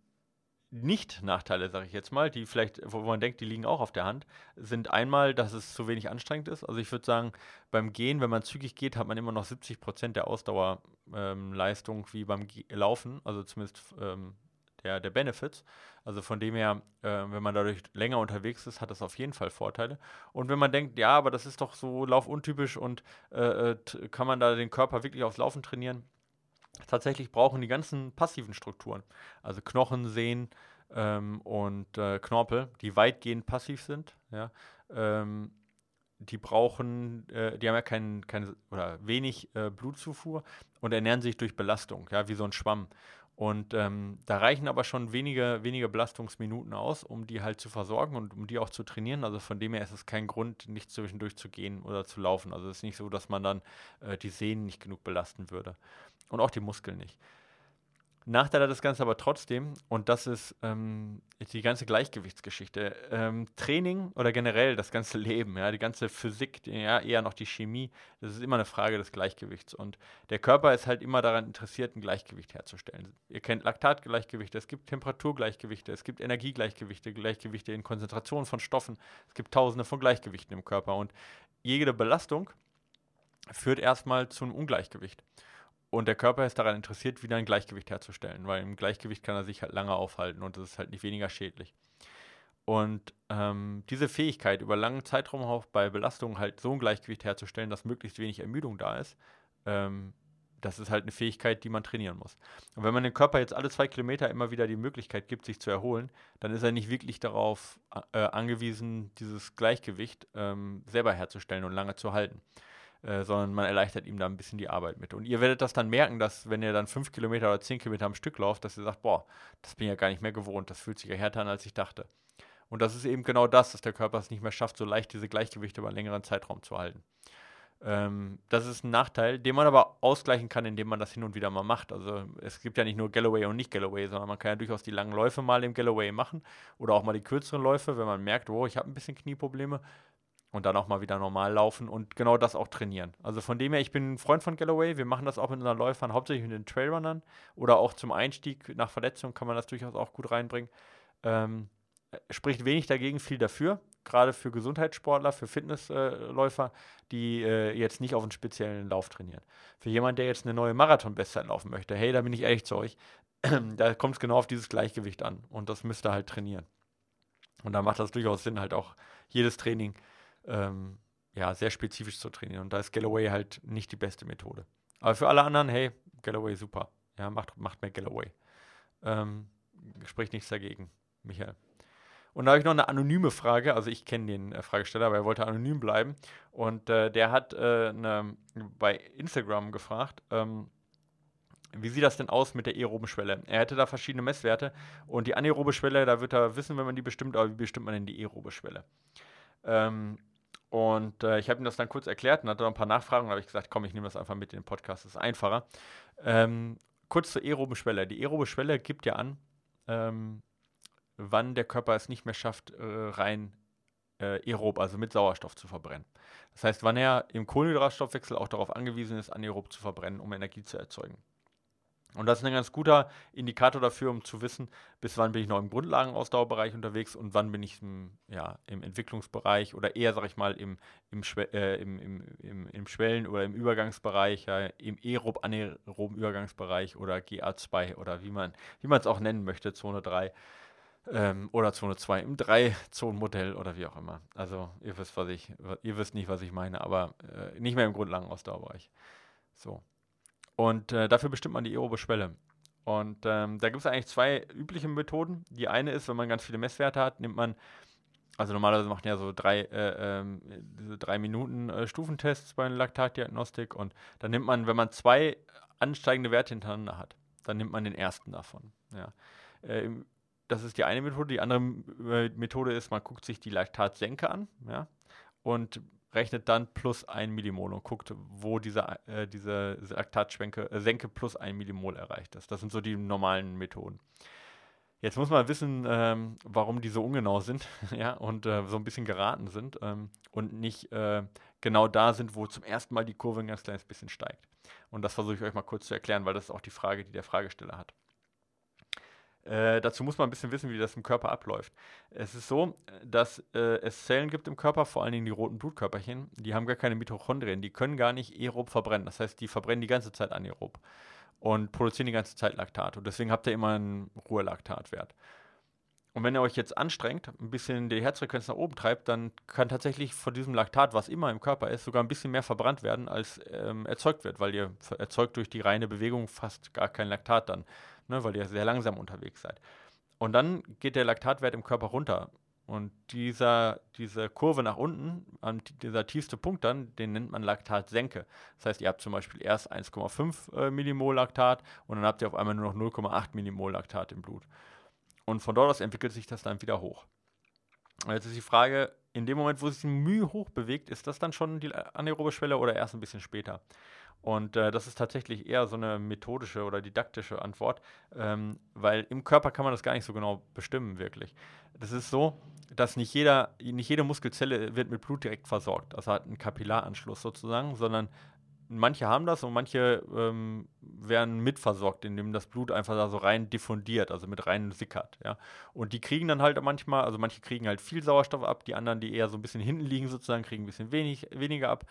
nicht-Nachteile, sage ich jetzt mal, die vielleicht, wo man denkt, die liegen auch auf der Hand, sind einmal, dass es zu wenig anstrengend ist. Also ich würde sagen, beim Gehen, wenn man zügig geht, hat man immer noch 70 Prozent der Ausdauerleistung ähm, wie beim Ge Laufen, also zumindest ähm, der, der Benefits. Also von dem her, äh, wenn man dadurch länger unterwegs ist, hat das auf jeden Fall Vorteile. Und wenn man denkt, ja, aber das ist doch so laufuntypisch und äh, äh kann man da den Körper wirklich aufs Laufen trainieren, tatsächlich brauchen die ganzen passiven Strukturen, also Knochen, Sehnen ähm, und äh, Knorpel, die weitgehend passiv sind, ja, ähm, die brauchen, äh, die haben ja kein, kein oder wenig äh, Blutzufuhr und ernähren sich durch Belastung, ja, wie so ein Schwamm. Und ähm, da reichen aber schon wenige, wenige Belastungsminuten aus, um die halt zu versorgen und um die auch zu trainieren. Also von dem her ist es kein Grund, nicht zwischendurch zu gehen oder zu laufen. Also es ist nicht so, dass man dann äh, die Sehnen nicht genug belasten würde. Und auch die Muskeln nicht. Nachteil hat das Ganze aber trotzdem, und das ist ähm, die ganze Gleichgewichtsgeschichte. Ähm, Training oder generell das ganze Leben, ja, die ganze Physik, ja, eher noch die Chemie, das ist immer eine Frage des Gleichgewichts. Und der Körper ist halt immer daran interessiert, ein Gleichgewicht herzustellen. Ihr kennt Laktatgleichgewichte, es gibt Temperaturgleichgewichte, es gibt Energiegleichgewichte, Gleichgewichte in Konzentration von Stoffen, es gibt tausende von Gleichgewichten im Körper. Und jede Belastung führt erstmal zu einem Ungleichgewicht. Und der Körper ist daran interessiert, wieder ein Gleichgewicht herzustellen, weil im Gleichgewicht kann er sich halt lange aufhalten und das ist halt nicht weniger schädlich. Und ähm, diese Fähigkeit, über langen Zeitraum auch bei Belastungen halt so ein Gleichgewicht herzustellen, dass möglichst wenig Ermüdung da ist, ähm, das ist halt eine Fähigkeit, die man trainieren muss. Und wenn man dem Körper jetzt alle zwei Kilometer immer wieder die Möglichkeit gibt, sich zu erholen, dann ist er nicht wirklich darauf äh, angewiesen, dieses Gleichgewicht ähm, selber herzustellen und lange zu halten. Äh, sondern man erleichtert ihm da ein bisschen die Arbeit mit. Und ihr werdet das dann merken, dass wenn ihr dann fünf Kilometer oder zehn Kilometer am Stück lauft, dass ihr sagt, boah, das bin ich ja gar nicht mehr gewohnt, das fühlt sich ja härter an, als ich dachte. Und das ist eben genau das, dass der Körper es nicht mehr schafft, so leicht diese Gleichgewichte über einen längeren Zeitraum zu halten. Ähm, das ist ein Nachteil, den man aber ausgleichen kann, indem man das hin und wieder mal macht. Also es gibt ja nicht nur Galloway und nicht Galloway, sondern man kann ja durchaus die langen Läufe mal im Galloway machen oder auch mal die kürzeren Läufe, wenn man merkt, oh, ich habe ein bisschen Knieprobleme und dann auch mal wieder normal laufen und genau das auch trainieren. Also von dem her, ich bin ein Freund von Galloway. Wir machen das auch mit unseren Läufern, hauptsächlich mit den Trailrunnern oder auch zum Einstieg nach Verletzung kann man das durchaus auch gut reinbringen. Ähm, spricht wenig dagegen, viel dafür. Gerade für Gesundheitssportler, für Fitnessläufer, äh, die äh, jetzt nicht auf einen speziellen Lauf trainieren. Für jemanden, der jetzt eine neue Marathon-Bestzeit laufen möchte, hey, da bin ich ehrlich zu euch, da kommt es genau auf dieses Gleichgewicht an und das müsst ihr halt trainieren. Und da macht das durchaus Sinn, halt auch jedes Training ähm, ja, sehr spezifisch zu trainieren. Und da ist Galloway halt nicht die beste Methode. Aber für alle anderen, hey, Galloway super. Ja, macht, macht mehr Galloway. Ähm, spricht nichts dagegen, Michael. Und da habe ich noch eine anonyme Frage. Also ich kenne den äh, Fragesteller, aber er wollte anonym bleiben. Und äh, der hat äh, eine, bei Instagram gefragt, ähm, wie sieht das denn aus mit der aeroben Schwelle? Er hätte da verschiedene Messwerte und die anaerobe Schwelle, da wird er wissen, wenn man die bestimmt, aber wie bestimmt man denn die aerobe Schwelle? Ähm, und äh, ich habe ihm das dann kurz erklärt und hatte noch ein paar Nachfragen. Da habe ich gesagt, komm, ich nehme das einfach mit in den Podcast, das ist einfacher. Ähm, kurz zur aeroben Schwelle. Die aerobe Schwelle gibt ja an, ähm, wann der Körper es nicht mehr schafft, äh, rein äh, aerob, also mit Sauerstoff zu verbrennen. Das heißt, wann er im Kohlenhydratstoffwechsel auch darauf angewiesen ist, anaerob zu verbrennen, um Energie zu erzeugen. Und das ist ein ganz guter Indikator dafür, um zu wissen, bis wann bin ich noch im Grundlagenausdauerbereich unterwegs und wann bin ich im, ja, im Entwicklungsbereich oder eher, sag ich mal, im, im, äh, im, im, im, Schwellen- oder im Übergangsbereich, ja, im aerob anaeroben Übergangsbereich oder GA2 oder wie man es auch nennen möchte, Zone 3 ähm, oder Zone 2 im 3-Zonen-Modell oder wie auch immer. Also ihr wisst, was ich, ihr wisst nicht, was ich meine, aber äh, nicht mehr im Grundlagenausdauerbereich. So. Und äh, dafür bestimmt man die aerobe Schwelle. Und ähm, da gibt es eigentlich zwei übliche Methoden. Die eine ist, wenn man ganz viele Messwerte hat, nimmt man, also normalerweise macht man ja so drei, äh, äh, diese drei Minuten äh, Stufentests bei einer Laktatdiagnostik und dann nimmt man, wenn man zwei ansteigende Werte hintereinander hat, dann nimmt man den ersten davon. Ja. Äh, das ist die eine Methode. Die andere äh, Methode ist, man guckt sich die Laktatsenke an ja, und rechnet dann plus 1 Millimol und guckt, wo diese, äh, diese Laktatsenke äh, Senke plus 1 Millimol erreicht ist. Das sind so die normalen Methoden. Jetzt muss man wissen, ähm, warum die so ungenau sind ja, und äh, so ein bisschen geraten sind ähm, und nicht äh, genau da sind, wo zum ersten Mal die Kurve ein ganz kleines bisschen steigt. Und das versuche ich euch mal kurz zu erklären, weil das ist auch die Frage, die der Fragesteller hat. Äh, dazu muss man ein bisschen wissen, wie das im Körper abläuft. Es ist so, dass äh, es Zellen gibt im Körper, vor allen Dingen die roten Blutkörperchen, die haben gar keine Mitochondrien, die können gar nicht aerob verbrennen. Das heißt, die verbrennen die ganze Zeit anaerob und produzieren die ganze Zeit Laktat. Und deswegen habt ihr immer einen Ruhelaktatwert. Und wenn ihr euch jetzt anstrengt, ein bisschen die Herzfrequenz nach oben treibt, dann kann tatsächlich von diesem Laktat, was immer im Körper ist, sogar ein bisschen mehr verbrannt werden, als ähm, erzeugt wird, weil ihr erzeugt durch die reine Bewegung fast gar kein Laktat dann ne, weil ihr sehr langsam unterwegs seid. Und dann geht der Laktatwert im Körper runter. Und dieser, diese Kurve nach unten, dieser tiefste Punkt dann, den nennt man Laktatsenke. Das heißt, ihr habt zum Beispiel erst 1,5 äh, Millimol Laktat und dann habt ihr auf einmal nur noch 0,8 Millimol Laktat im Blut. Und von dort aus entwickelt sich das dann wieder hoch. Jetzt ist die Frage, in dem Moment, wo sich Mühe hoch bewegt, ist das dann schon die anaerobe Schwelle oder erst ein bisschen später? Und äh, das ist tatsächlich eher so eine methodische oder didaktische Antwort, ähm, weil im Körper kann man das gar nicht so genau bestimmen, wirklich. Das ist so, dass nicht, jeder, nicht jede Muskelzelle wird mit Blut direkt versorgt, also hat einen Kapillaranschluss sozusagen, sondern manche haben das und manche ähm, werden mitversorgt, indem das Blut einfach da so rein diffundiert, also mit rein sickert, ja. Und die kriegen dann halt manchmal, also manche kriegen halt viel Sauerstoff ab, die anderen, die eher so ein bisschen hinten liegen sozusagen, kriegen ein bisschen wenig, weniger ab.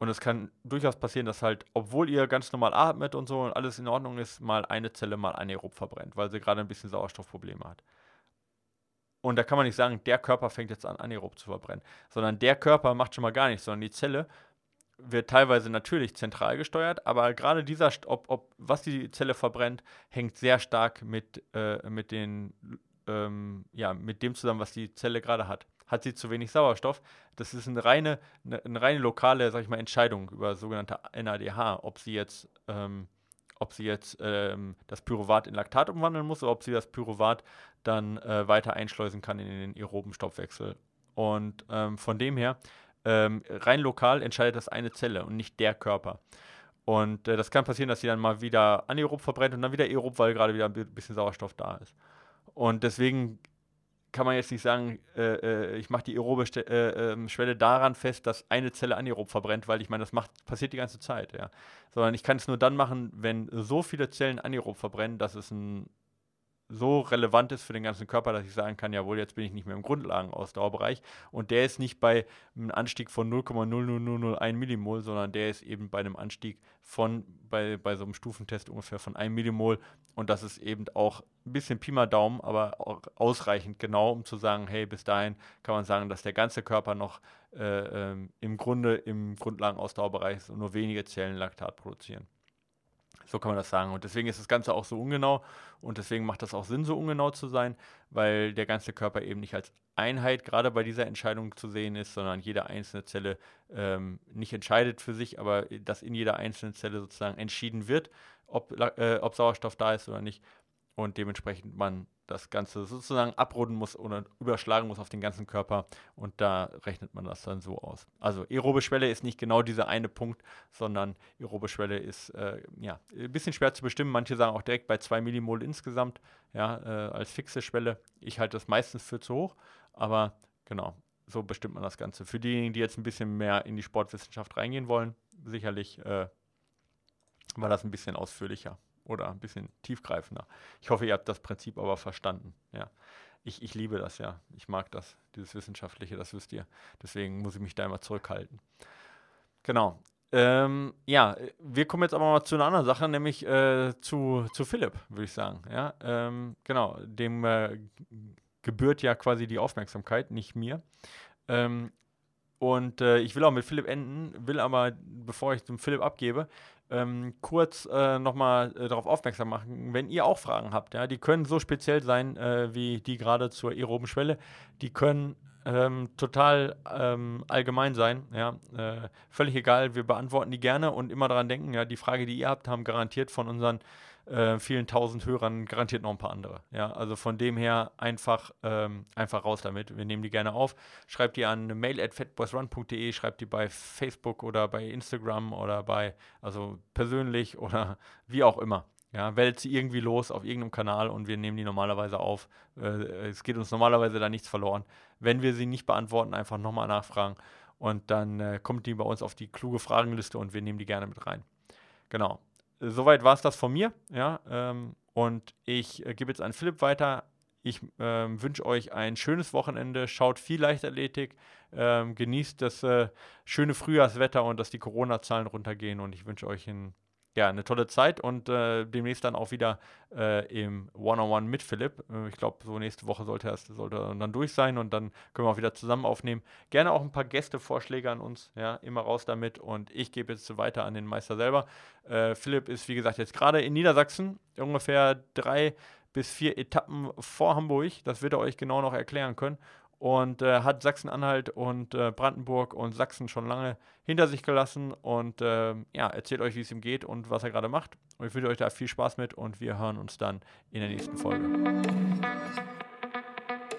Und es kann durchaus passieren, dass halt, obwohl ihr ganz normal atmet und so und alles in Ordnung ist, mal eine Zelle mal anaerob verbrennt, weil sie gerade ein bisschen Sauerstoffprobleme hat. Und da kann man nicht sagen, der Körper fängt jetzt an, anaerob zu verbrennen, sondern der Körper macht schon mal gar nichts, sondern die Zelle wird teilweise natürlich zentral gesteuert, aber gerade dieser, ob, ob was die Zelle verbrennt, hängt sehr stark mit, äh, mit den, ähm, ja, mit dem zusammen, was die Zelle gerade hat hat sie zu wenig Sauerstoff. Das ist eine reine, eine, eine reine lokale, sag ich mal, Entscheidung über sogenannte NADH, ob sie jetzt, ähm, ob sie jetzt ähm, das Pyruvat in Laktat umwandeln muss oder ob sie das Pyruvat dann äh, weiter einschleusen kann in den aeroben Stoffwechsel. Und ähm, von dem her ähm, rein lokal entscheidet das eine Zelle und nicht der Körper. Und äh, das kann passieren, dass sie dann mal wieder anaerob verbrennt und dann wieder aerob, weil gerade wieder ein bisschen Sauerstoff da ist. Und deswegen kann man jetzt nicht sagen, äh, äh ich mache die aerobe äh, ähm, Schwelle daran fest, dass eine Zelle anaerob verbrennt, weil ich meine, das macht, passiert die ganze Zeit, ja. Sondern ich kann es nur dann machen, wenn so viele Zellen anaerob verbrennen, dass es ein so relevant ist für den ganzen Körper, dass ich sagen kann, jawohl, jetzt bin ich nicht mehr im Grundlagenausdauerbereich. Und der ist nicht bei einem Anstieg von 0,00001 Millimol, sondern der ist eben bei einem Anstieg von, bei, bei so einem Stufentest ungefähr von 1 Millimol. Und das ist eben auch ein bisschen Pi mal Daumen, aber auch ausreichend genau, um zu sagen, hey, bis dahin kann man sagen, dass der ganze Körper noch äh, ähm, im Grunde im Grundlagenausdauerbereich ist und nur wenige Zellen Laktat produzieren. So kann man das sagen. Und deswegen ist das Ganze auch so ungenau und deswegen macht das auch Sinn, so ungenau zu sein, weil der ganze Körper eben nicht als Einheit gerade bei dieser Entscheidung zu sehen ist, sondern jede einzelne Zelle ähm, nicht entscheidet für sich, aber dass in jeder einzelnen Zelle sozusagen entschieden wird, ob, äh, ob Sauerstoff da ist oder nicht und dementsprechend man das Ganze sozusagen abrunden muss oder überschlagen muss auf den ganzen Körper und da rechnet man das dann so aus. Also aerobe Schwelle ist nicht genau dieser eine Punkt, sondern aerobe Schwelle ist äh, ja ein bisschen schwer zu bestimmen. Manche sagen auch direkt bei 2 Millimol insgesamt, ja, äh, als fixe Schwelle. Ich halte das meistens für zu hoch, aber genau, so bestimmt man das Ganze. Für diejenigen, die jetzt ein bisschen mehr in die Sportwissenschaft reingehen wollen, sicherlich äh, war das ein bisschen ausführlicher oder ein bisschen tiefgreifender. Ich hoffe, ihr habt das Prinzip aber verstanden. Ja. Ich, ich liebe das ja. Ich mag das, dieses Wissenschaftliche, das wisst ihr. Deswegen muss ich mich da immer zurückhalten. Genau. Ähm, ja, wir kommen jetzt aber mal zu einer anderen Sache, nämlich äh, zu, zu Philipp, würde ich sagen. Ja, ähm, genau, dem äh, gebührt ja quasi die Aufmerksamkeit, nicht mir. Ähm, und äh, ich will auch mit Philipp enden, will aber, bevor ich zum Philipp abgebe, ähm, kurz äh, nochmal äh, darauf aufmerksam machen, wenn ihr auch Fragen habt, ja, die können so speziell sein äh, wie die gerade zur aeroben Schwelle, die können ähm, total ähm, allgemein sein, ja, äh, völlig egal, wir beantworten die gerne und immer daran denken, ja, die Frage, die ihr habt, haben garantiert von unseren äh, vielen tausend Hörern garantiert noch ein paar andere. Ja, also von dem her einfach, ähm, einfach raus damit. Wir nehmen die gerne auf. Schreibt die an mail at fatboysrun.de, schreibt die bei Facebook oder bei Instagram oder bei, also persönlich oder wie auch immer. Ja, wählt sie irgendwie los auf irgendeinem Kanal und wir nehmen die normalerweise auf. Äh, es geht uns normalerweise da nichts verloren. Wenn wir sie nicht beantworten, einfach nochmal nachfragen und dann äh, kommt die bei uns auf die kluge Fragenliste und wir nehmen die gerne mit rein. Genau soweit war es das von mir. Ja, ähm, und ich äh, gebe jetzt an Philipp weiter. Ich ähm, wünsche euch ein schönes Wochenende. Schaut viel Leichtathletik. Ähm, genießt das äh, schöne Frühjahrswetter und dass die Corona-Zahlen runtergehen. Und ich wünsche euch ein ja, eine tolle Zeit und äh, demnächst dann auch wieder äh, im One-on-One mit Philipp. Äh, ich glaube, so nächste Woche sollte er sollte dann durch sein und dann können wir auch wieder zusammen aufnehmen. Gerne auch ein paar Gästevorschläge an uns, ja, immer raus damit und ich gebe jetzt weiter an den Meister selber. Äh, Philipp ist, wie gesagt, jetzt gerade in Niedersachsen, ungefähr drei bis vier Etappen vor Hamburg. Das wird er euch genau noch erklären können und äh, hat Sachsen-Anhalt und äh, Brandenburg und Sachsen schon lange hinter sich gelassen und äh, ja, erzählt euch, wie es ihm geht und was er gerade macht. Und ich wünsche euch da viel Spaß mit und wir hören uns dann in der nächsten Folge.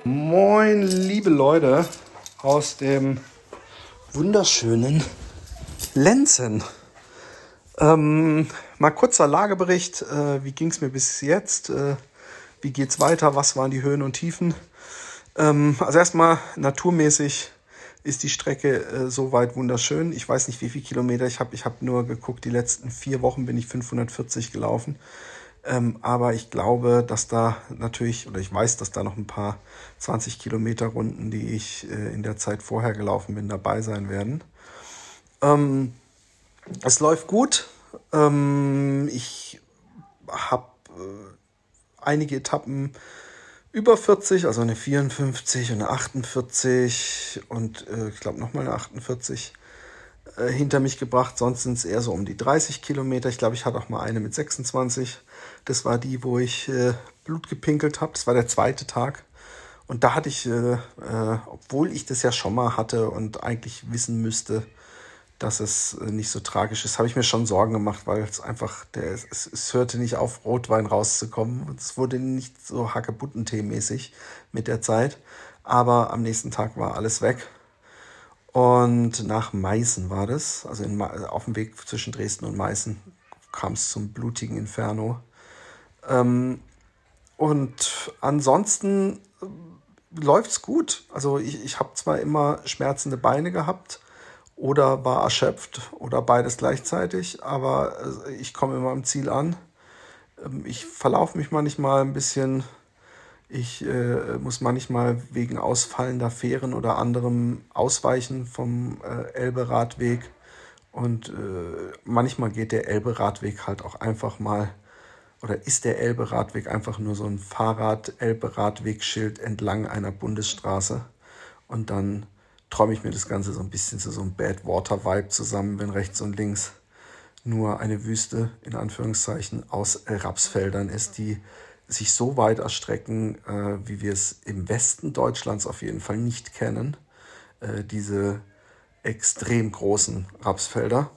Moin, liebe Leute aus dem wunderschönen Lenzen. Ähm, mal kurzer Lagebericht. Äh, wie ging es mir bis jetzt? Äh, wie geht's weiter? Was waren die Höhen und Tiefen? Ähm, also erstmal naturmäßig ist die Strecke äh, soweit wunderschön. Ich weiß nicht, wie viele Kilometer ich habe. Ich habe nur geguckt, die letzten vier Wochen bin ich 540 gelaufen. Ähm, aber ich glaube, dass da natürlich, oder ich weiß, dass da noch ein paar 20 Kilometer Runden, die ich äh, in der Zeit vorher gelaufen bin, dabei sein werden. Ähm, es läuft gut. Ähm, ich habe äh, einige Etappen über 40, also eine 54 und eine 48 und äh, ich glaube nochmal eine 48 äh, hinter mich gebracht. Sonst sind es eher so um die 30 Kilometer. Ich glaube, ich hatte auch mal eine mit 26. Das war die, wo ich äh, Blut gepinkelt habe. Das war der zweite Tag. Und da hatte ich, äh, äh, obwohl ich das ja schon mal hatte und eigentlich wissen müsste, dass es äh, nicht so tragisch ist, habe ich mir schon Sorgen gemacht, weil es einfach, der, es, es hörte nicht auf, Rotwein rauszukommen. Es wurde nicht so Hackebuttentee-mäßig mit der Zeit. Aber am nächsten Tag war alles weg. Und nach Meißen war das, also in, auf dem Weg zwischen Dresden und Meißen kam es zum blutigen Inferno. Ähm, und ansonsten äh, läuft es gut. Also ich, ich habe zwar immer schmerzende Beine gehabt oder war erschöpft oder beides gleichzeitig, aber äh, ich komme immer am Ziel an. Ähm, ich verlaufe mich manchmal ein bisschen. Ich äh, muss manchmal wegen ausfallender Fähren oder anderem ausweichen vom äh, Elbe-Radweg. Und äh, manchmal geht der Elbe-Radweg halt auch einfach mal oder ist der Elbe-Radweg einfach nur so ein Fahrrad-Elbe-Radwegschild entlang einer Bundesstraße? Und dann träume ich mir das Ganze so ein bisschen zu so einem Bad Water-Vibe zusammen, wenn rechts und links nur eine Wüste in Anführungszeichen aus Rapsfeldern ist, die sich so weit erstrecken, äh, wie wir es im Westen Deutschlands auf jeden Fall nicht kennen. Äh, diese extrem großen Rapsfelder.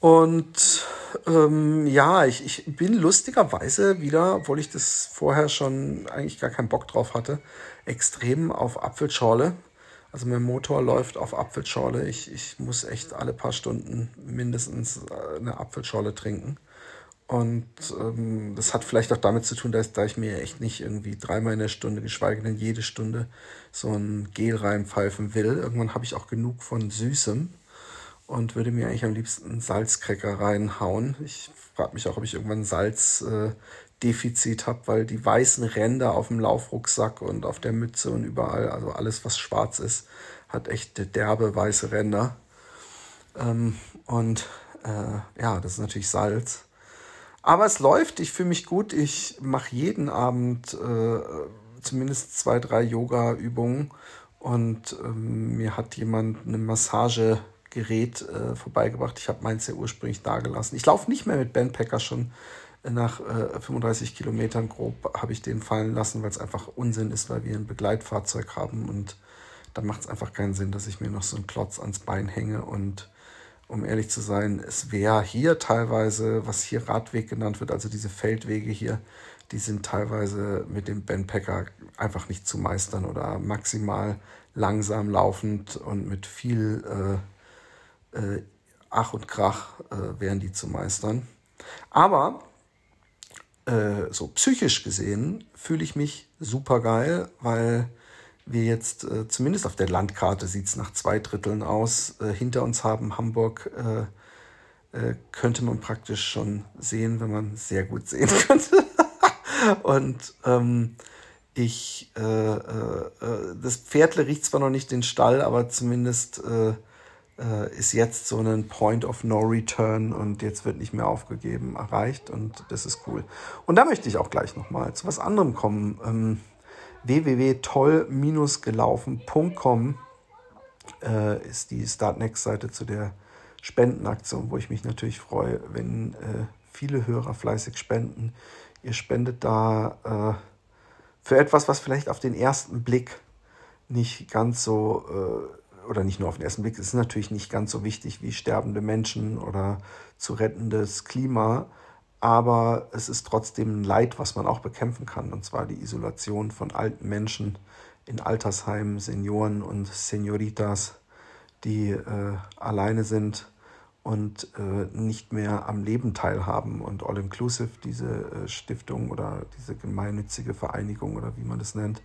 Und ähm, ja, ich, ich bin lustigerweise wieder, obwohl ich das vorher schon eigentlich gar keinen Bock drauf hatte, extrem auf Apfelschorle. Also mein Motor läuft auf Apfelschorle. Ich, ich muss echt alle paar Stunden mindestens äh, eine Apfelschorle trinken. Und ähm, das hat vielleicht auch damit zu tun, dass da ich mir echt nicht irgendwie dreimal in der Stunde, geschweige denn jede Stunde, so ein Gel reinpfeifen will. Irgendwann habe ich auch genug von Süßem und würde mir eigentlich am liebsten Salzcracker reinhauen. Ich frage mich auch, ob ich irgendwann Salzdefizit äh, habe, weil die weißen Ränder auf dem Laufrucksack und auf der Mütze und überall, also alles, was schwarz ist, hat echt derbe weiße Ränder. Ähm, und äh, ja, das ist natürlich Salz. Aber es läuft, ich fühle mich gut. Ich mache jeden Abend äh, zumindest zwei, drei Yoga-Übungen und ähm, mir hat jemand eine Massage Gerät äh, vorbeigebracht. Ich habe meins ja ursprünglich da gelassen. Ich laufe nicht mehr mit Bandpacker schon nach äh, 35 Kilometern grob habe ich den fallen lassen, weil es einfach Unsinn ist, weil wir ein Begleitfahrzeug haben und da macht es einfach keinen Sinn, dass ich mir noch so einen Klotz ans Bein hänge und um ehrlich zu sein, es wäre hier teilweise, was hier Radweg genannt wird, also diese Feldwege hier, die sind teilweise mit dem Bandpacker einfach nicht zu meistern oder maximal langsam laufend und mit viel äh, äh, Ach und Krach äh, wären die zu meistern. Aber äh, so psychisch gesehen fühle ich mich super geil, weil wir jetzt äh, zumindest auf der Landkarte sieht es nach zwei Dritteln aus. Äh, hinter uns haben Hamburg äh, äh, könnte man praktisch schon sehen, wenn man sehr gut sehen könnte. und ähm, ich, das Pferdle riecht zwar noch nicht den Stall, aber zumindest äh, ist jetzt so ein Point of No Return und jetzt wird nicht mehr aufgegeben erreicht und das ist cool. Und da möchte ich auch gleich nochmal zu was anderem kommen. Ähm, www.toll-gelaufen.com äh, ist die Startnext-Seite zu der Spendenaktion, wo ich mich natürlich freue, wenn äh, viele Hörer fleißig spenden. Ihr spendet da äh, für etwas, was vielleicht auf den ersten Blick nicht ganz so äh, oder nicht nur auf den ersten Blick, ist natürlich nicht ganz so wichtig wie sterbende Menschen oder zu rettendes Klima, aber es ist trotzdem ein Leid, was man auch bekämpfen kann, und zwar die Isolation von alten Menschen in Altersheimen, Senioren und Senioritas, die äh, alleine sind und äh, nicht mehr am Leben teilhaben. Und All Inclusive, diese äh, Stiftung oder diese gemeinnützige Vereinigung oder wie man das nennt,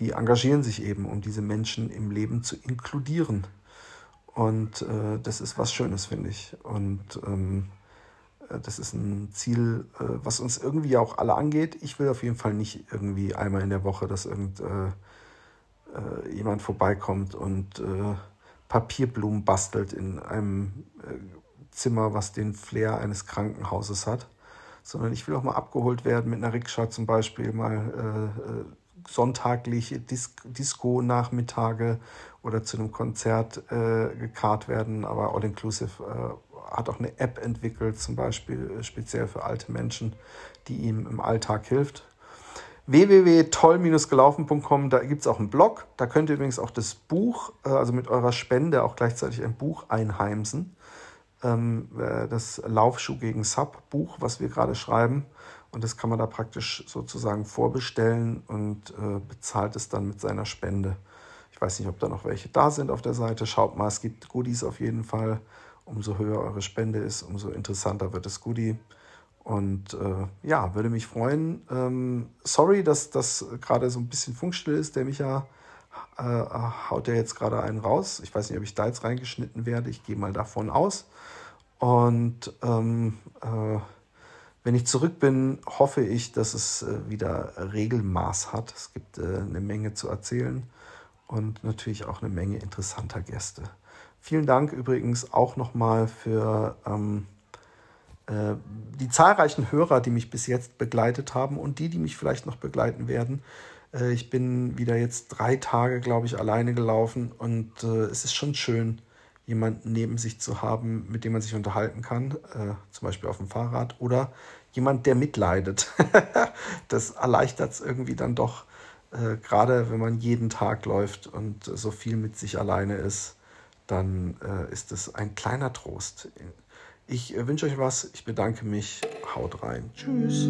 die engagieren sich eben, um diese Menschen im Leben zu inkludieren. Und äh, das ist was Schönes, finde ich. Und ähm, äh, das ist ein Ziel, äh, was uns irgendwie auch alle angeht. Ich will auf jeden Fall nicht irgendwie einmal in der Woche, dass irgend äh, äh jemand vorbeikommt und Papierblumen bastelt in einem Zimmer, was den Flair eines Krankenhauses hat. Sondern ich will auch mal abgeholt werden mit einer Rikscha zum Beispiel, mal sonntagliche Dis Disco-Nachmittage oder zu einem Konzert äh, gekarrt werden. Aber All Inclusive äh, hat auch eine App entwickelt, zum Beispiel äh, speziell für alte Menschen, die ihm im Alltag hilft www.toll-gelaufen.com, da gibt es auch einen Blog. Da könnt ihr übrigens auch das Buch, äh, also mit eurer Spende auch gleichzeitig ein Buch einheimsen. Ähm, äh, das Laufschuh gegen Sub Buch, was wir gerade schreiben. Und das kann man da praktisch sozusagen vorbestellen und äh, bezahlt es dann mit seiner Spende. Ich weiß nicht, ob da noch welche da sind auf der Seite. Schaut mal, es gibt Goodies auf jeden Fall. Umso höher eure Spende ist, umso interessanter wird das Goodie. Und äh, ja, würde mich freuen. Ähm, sorry, dass das gerade so ein bisschen funkstill ist. Der Micha äh, haut ja jetzt gerade einen raus. Ich weiß nicht, ob ich da jetzt reingeschnitten werde. Ich gehe mal davon aus. Und ähm, äh, wenn ich zurück bin, hoffe ich, dass es äh, wieder Regelmaß hat. Es gibt äh, eine Menge zu erzählen und natürlich auch eine Menge interessanter Gäste. Vielen Dank übrigens auch nochmal für ähm, äh, die zahlreichen Hörer, die mich bis jetzt begleitet haben und die, die mich vielleicht noch begleiten werden. Äh, ich bin wieder jetzt drei Tage, glaube ich, alleine gelaufen und äh, es ist schon schön, jemanden neben sich zu haben, mit dem man sich unterhalten kann, äh, zum Beispiel auf dem Fahrrad, oder jemand, der mitleidet. das erleichtert es irgendwie dann doch, äh, gerade wenn man jeden Tag läuft und so viel mit sich alleine ist, dann äh, ist es ein kleiner Trost. Ich äh, wünsche euch was, ich bedanke mich, haut rein. Tschüss.